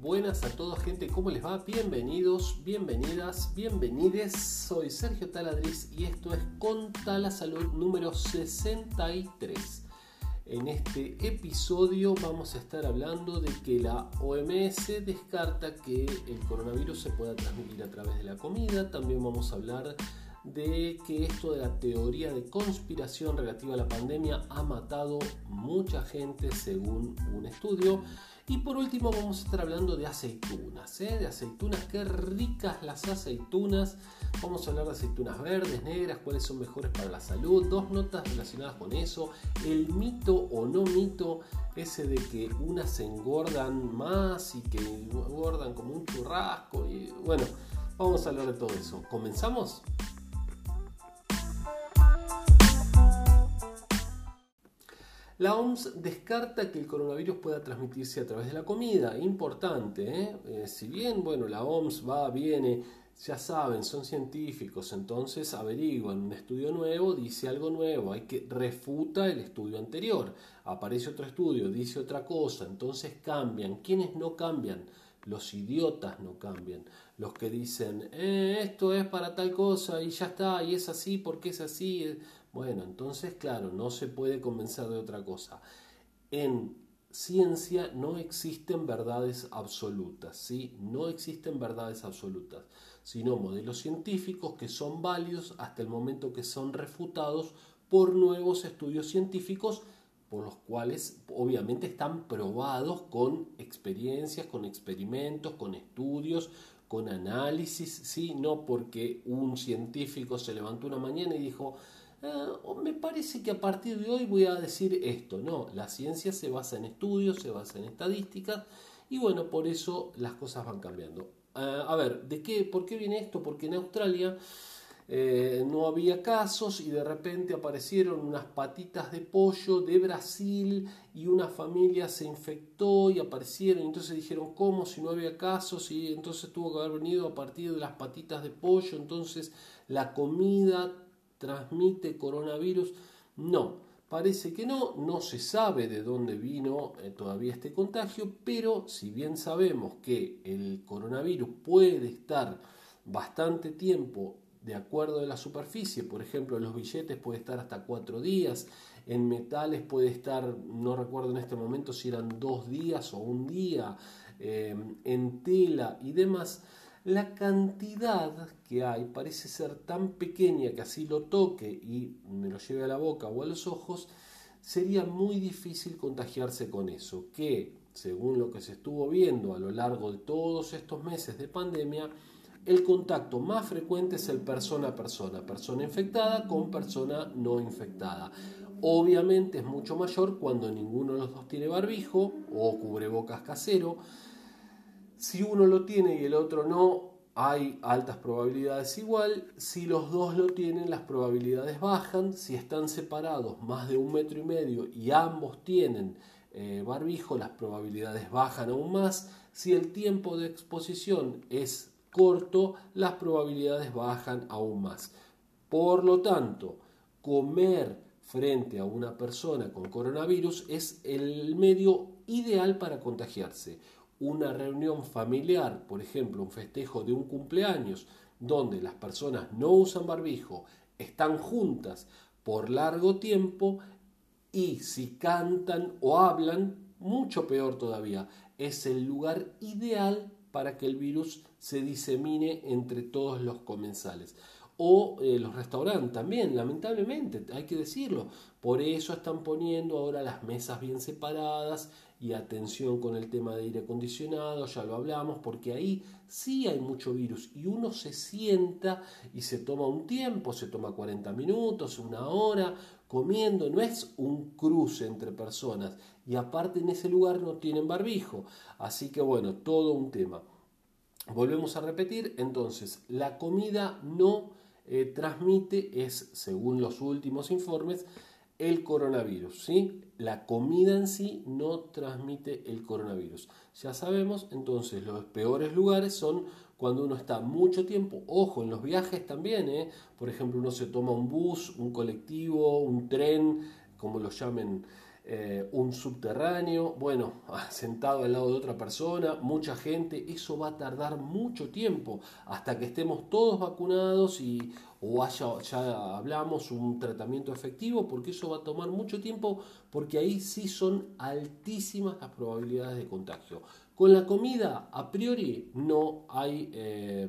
buenas a todos gente, ¿cómo les va? Bienvenidos, bienvenidas, bienvenides. Soy Sergio Taladriz y esto es Conta la Salud número 63. En este episodio vamos a estar hablando de que la OMS descarta que el coronavirus se pueda transmitir a través de la comida. También vamos a hablar que esto de la teoría de conspiración relativa a la pandemia ha matado mucha gente según un estudio. Y por último vamos a estar hablando de aceitunas, ¿eh? de aceitunas, qué ricas las aceitunas. Vamos a hablar de aceitunas verdes, negras, cuáles son mejores para la salud. Dos notas relacionadas con eso. El mito o no mito ese de que unas se engordan más y que engordan como un churrasco. Y bueno, vamos a hablar de todo eso. ¿Comenzamos? La OMS descarta que el coronavirus pueda transmitirse a través de la comida. Importante, ¿eh? Eh, si bien, bueno, la OMS va, viene, ya saben, son científicos, entonces averiguan un estudio nuevo, dice algo nuevo, hay que refuta el estudio anterior. Aparece otro estudio, dice otra cosa, entonces cambian. ¿Quiénes no cambian? Los idiotas no cambian. Los que dicen, eh, esto es para tal cosa y ya está, y es así porque es así. Bueno, entonces, claro, no se puede convencer de otra cosa. En ciencia no existen verdades absolutas, ¿sí? No existen verdades absolutas, sino modelos científicos que son válidos hasta el momento que son refutados por nuevos estudios científicos por los cuales obviamente están probados con experiencias, con experimentos, con estudios, con análisis, ¿sí? No porque un científico se levantó una mañana y dijo, Ah, me parece que a partir de hoy voy a decir esto. No, la ciencia se basa en estudios, se basa en estadísticas y bueno, por eso las cosas van cambiando. Ah, a ver, ¿de qué? ¿Por qué viene esto? Porque en Australia eh, no había casos y de repente aparecieron unas patitas de pollo de Brasil y una familia se infectó y aparecieron. Entonces dijeron, ¿cómo? Si no había casos y entonces tuvo que haber venido a partir de las patitas de pollo. Entonces la comida transmite coronavirus? No, parece que no, no se sabe de dónde vino eh, todavía este contagio, pero si bien sabemos que el coronavirus puede estar bastante tiempo de acuerdo a la superficie, por ejemplo, en los billetes puede estar hasta cuatro días, en metales puede estar, no recuerdo en este momento si eran dos días o un día, eh, en tela y demás, la cantidad que hay parece ser tan pequeña que así lo toque y me lo lleve a la boca o a los ojos, sería muy difícil contagiarse con eso, que según lo que se estuvo viendo a lo largo de todos estos meses de pandemia, el contacto más frecuente es el persona a persona, persona infectada con persona no infectada. Obviamente es mucho mayor cuando ninguno de los dos tiene barbijo o cubrebocas casero, si uno lo tiene y el otro no, hay altas probabilidades igual. Si los dos lo tienen, las probabilidades bajan. Si están separados más de un metro y medio y ambos tienen eh, barbijo, las probabilidades bajan aún más. Si el tiempo de exposición es corto, las probabilidades bajan aún más. Por lo tanto, comer frente a una persona con coronavirus es el medio ideal para contagiarse una reunión familiar, por ejemplo, un festejo de un cumpleaños, donde las personas no usan barbijo, están juntas por largo tiempo y si cantan o hablan, mucho peor todavía, es el lugar ideal para que el virus se disemine entre todos los comensales. O eh, los restaurantes también, lamentablemente, hay que decirlo. Por eso están poniendo ahora las mesas bien separadas y atención con el tema de aire acondicionado, ya lo hablamos, porque ahí sí hay mucho virus y uno se sienta y se toma un tiempo, se toma 40 minutos, una hora comiendo, no es un cruce entre personas y aparte en ese lugar no tienen barbijo, así que bueno, todo un tema. Volvemos a repetir, entonces, la comida no eh, transmite, es según los últimos informes, el coronavirus. ¿sí? La comida en sí no transmite el coronavirus. Ya sabemos, entonces los peores lugares son cuando uno está mucho tiempo, ojo, en los viajes también, ¿eh? por ejemplo, uno se toma un bus, un colectivo, un tren, como lo llamen eh, un subterráneo, bueno, sentado al lado de otra persona, mucha gente, eso va a tardar mucho tiempo hasta que estemos todos vacunados y o haya, ya hablamos, un tratamiento efectivo, porque eso va a tomar mucho tiempo, porque ahí sí son altísimas las probabilidades de contagio. Con la comida, a priori, no hay... Eh,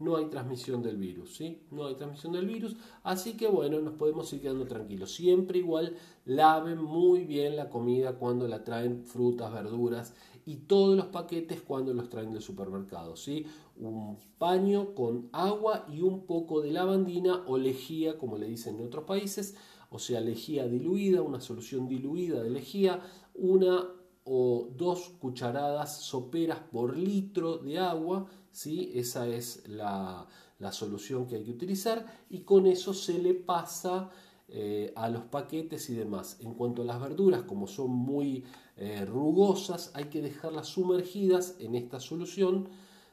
no hay transmisión del virus, ¿sí? No hay transmisión del virus, así que bueno, nos podemos ir quedando tranquilos. Siempre igual laven muy bien la comida cuando la traen frutas, verduras y todos los paquetes cuando los traen del supermercado, ¿sí? Un paño con agua y un poco de lavandina o lejía, como le dicen en otros países, o sea, lejía diluida, una solución diluida de lejía, una o dos cucharadas soperas por litro de agua, ¿sí? esa es la, solución que hay que utilizar y con eso se le pasa eh, a los paquetes y demás. En cuanto a las verduras, como son muy eh, rugosas, hay que dejarlas sumergidas en esta solución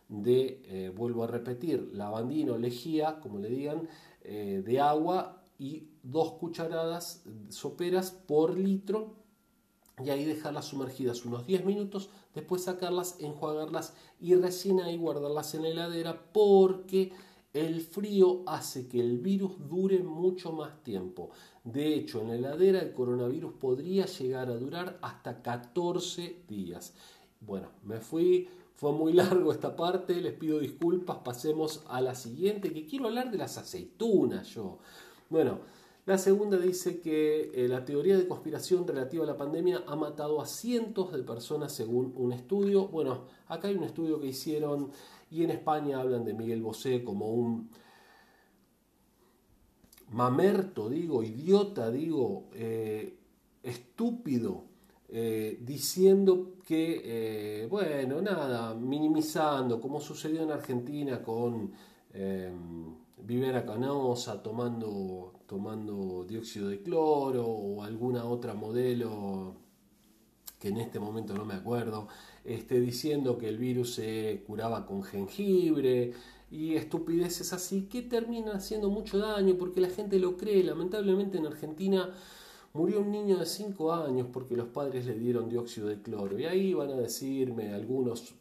de, eh, vuelvo a repetir, lavandina o lejía, como le digan, de agua y dos cucharadas soperas por litro y ahí dejarlas sumergidas unos 10 minutos, después sacarlas, enjuagarlas y recién ahí guardarlas en la heladera porque el frío hace que el virus dure mucho más tiempo. De hecho, en la heladera el coronavirus podría llegar a durar hasta 14 días. Bueno, me fui, fue muy largo esta parte, les pido disculpas, pasemos a la siguiente, que quiero hablar de las aceitunas yo. Bueno, la segunda dice que eh, la teoría de conspiración relativa a la pandemia ha matado a cientos de personas según un estudio. Bueno, acá hay un estudio que hicieron y en España hablan de Miguel Bosé como un mamerto, digo, idiota, digo, eh, estúpido, eh, diciendo que, bueno, nada, minimizando, como sucedió en Argentina con Vivera Canosa tomando, tomando dióxido de cloro o alguna otra modelo que en este momento no me acuerdo, este, diciendo que el virus se curaba con jengibre y estupideces así que terminan haciendo mucho daño porque la gente lo cree. Lamentablemente en Argentina murió un niño de 5 años porque los padres le dieron dióxido de cloro y ahí van a decirme algunos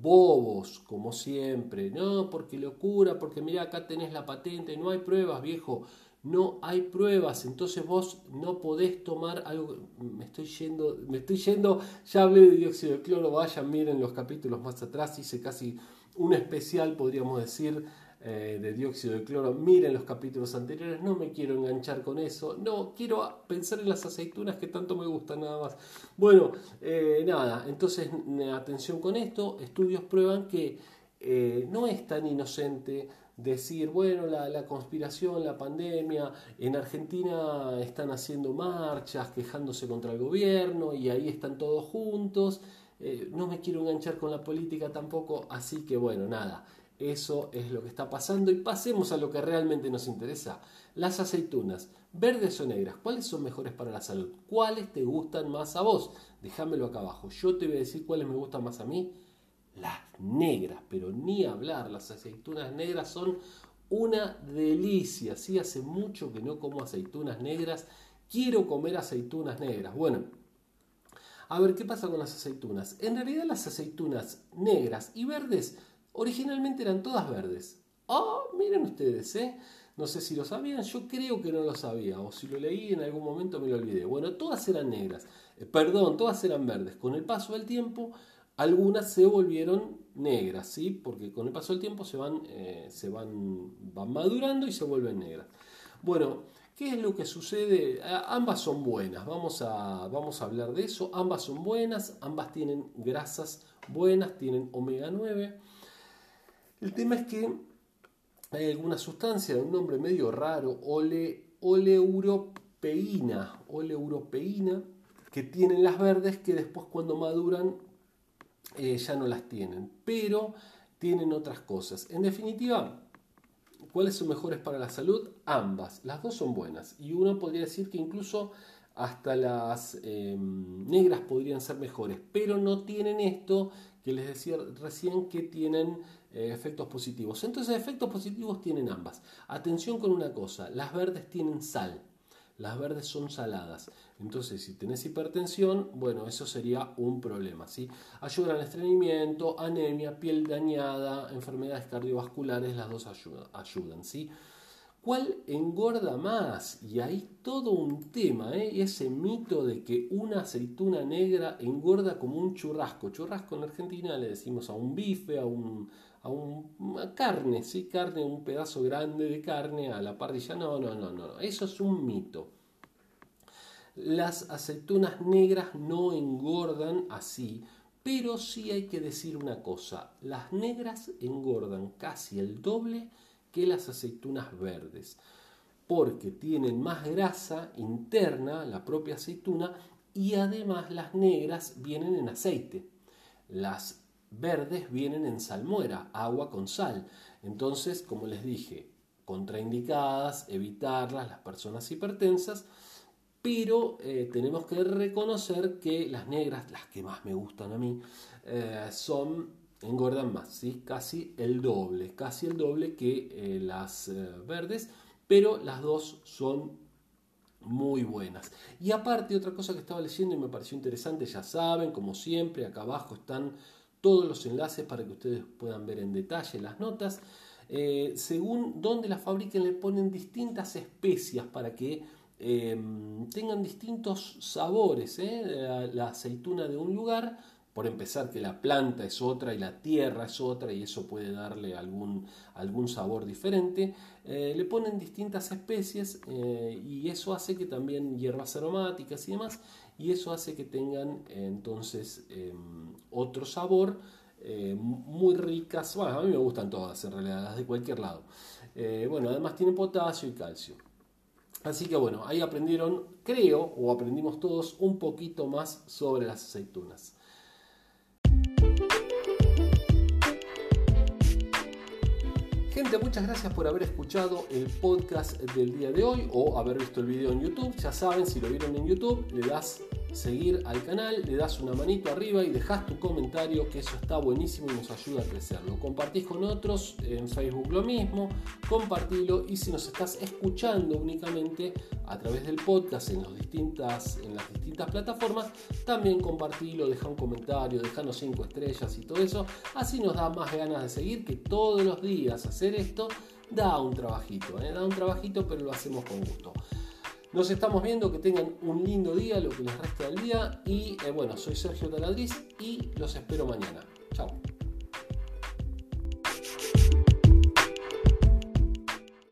bobos, como siempre, no, porque locura, porque mira, acá tenés la patente, no hay pruebas, viejo, no hay pruebas, entonces vos no podés tomar algo, me estoy yendo, me estoy yendo, ya hablé de dióxido de cloro, vayan, miren los capítulos más atrás, hice casi un especial, podríamos decir, eh, de dióxido de cloro. Miren los capítulos anteriores, no me quiero enganchar con eso. No, quiero pensar en las aceitunas que tanto me gustan nada más. Bueno, eh, nada, entonces atención con esto. Estudios prueban que eh, no es tan inocente decir, bueno, la, conspiración, la pandemia, en Argentina están haciendo marchas, quejándose contra el gobierno y ahí están todos juntos. no me quiero enganchar con la política tampoco, así que bueno, nada. Eso es lo que está pasando y pasemos a lo que realmente nos interesa. Las aceitunas, verdes o negras, ¿cuáles son mejores para la salud? ¿Cuáles te gustan más a vos? Déjamelo acá abajo. Yo te voy a decir cuáles me gustan más a mí. Las negras, pero ni hablar. Las aceitunas negras son una delicia. Sí, hace mucho que no como aceitunas negras. Quiero comer aceitunas negras. Bueno, a ver, ¿qué pasa con las aceitunas? En realidad las aceitunas negras y verdes originalmente eran todas verdes. Oh, miren ustedes, ¿eh? No sé si lo sabían, yo creo que no lo sabía, o si lo leí en algún momento me lo olvidé. Bueno, todas eran negras, eh, perdón, todas eran verdes. Con el paso del tiempo, algunas se volvieron negras, ¿sí? Porque con el paso del tiempo se van, eh, se van, van madurando y se vuelven negras. Bueno, ¿qué es lo que sucede? ambas son buenas, vamos a, vamos a hablar de eso. Ambas son buenas, ambas tienen grasas buenas, tienen omega 9. El tema es que hay alguna sustancia de un nombre medio raro, ole, oleuropeína, oleuropeína, que tienen las verdes que después cuando maduran eh, ya no las tienen, pero tienen otras cosas. En definitiva, ¿cuáles son mejores para la salud? Ambas, las dos son buenas y uno podría decir que incluso hasta las em, negras podrían ser mejores, pero no tienen esto que les decía recién que tienen efectos positivos. Entonces, efectos positivos tienen ambas. Atención con una cosa, las verdes tienen sal, Las verdes son saladas. Entonces, si tenés hipertensión, bueno, eso sería un problema. ¿sí? Ayudan al estreñimiento, anemia, piel dañada, enfermedades cardiovasculares, las dos ayudan. ¿Cuál engorda más? Y hay todo un tema, ¿eh? ese mito de que una aceituna negra engorda como un churrasco. Churrasco en Argentina le decimos a un bife, a, un, a una carne, ¿sí? Carne, un pedazo grande de carne a la parrilla. No, no, no, no. Eso es un mito. Las aceitunas negras no engordan así, pero sí hay que decir una cosa. Las negras engordan casi el doble que las aceitunas verdes, porque tienen más grasa interna, la propia aceituna, y además las negras vienen en aceite. Las verdes vienen en salmuera, agua con sal. Entonces, como les dije, contraindicadas, evitarlas las personas hipertensas, pero eh, tenemos que reconocer que las negras, las que más me gustan a mí, eh, son engordan más, ¿sí? casi el doble, casi el doble que eh, las verdes, pero las dos son muy buenas. Y aparte, otra cosa que estaba leyendo y me pareció interesante, ya saben, como siempre, acá abajo están todos los enlaces para que ustedes puedan ver en detalle las notas. Eh, según donde la fabriquen, le ponen distintas especias para que tengan distintos sabores. la aceituna de un lugar por empezar que la planta es otra y la tierra es otra y eso puede darle algún, algún sabor diferente, eh, le ponen distintas especies eh, y eso hace que también hierbas aromáticas y demás, y eso hace que tengan entonces em, otro sabor. Eh, muy ricas, bueno, a mí me gustan todas en realidad, las de cualquier lado. bueno, además tiene potasio y calcio. Así que bueno, ahí aprendieron, creo, o aprendimos todos un poquito más sobre las aceitunas. Gente, muchas gracias por haber escuchado el podcast del día de hoy o haber visto el video en YouTube. Ya saben, si lo vieron en YouTube, le das seguir al canal, le das una manito arriba y dejas tu comentario, que eso está buenísimo y nos ayuda a crecerlo. Compartís con otros, en Facebook lo mismo, compartilo y si nos estás escuchando únicamente a través del podcast en las distintas plataformas, también compartilo, deja un comentario, dejanos 5 estrellas y todo eso, así nos da más ganas de seguir que todos los días hacer esto da un trabajito, ¿eh? da un trabajito pero lo hacemos con gusto. Nos estamos viendo, que tengan un lindo día, lo que les resta del día. Y eh, bueno, soy Sergio Taladriz y los espero mañana. Chao.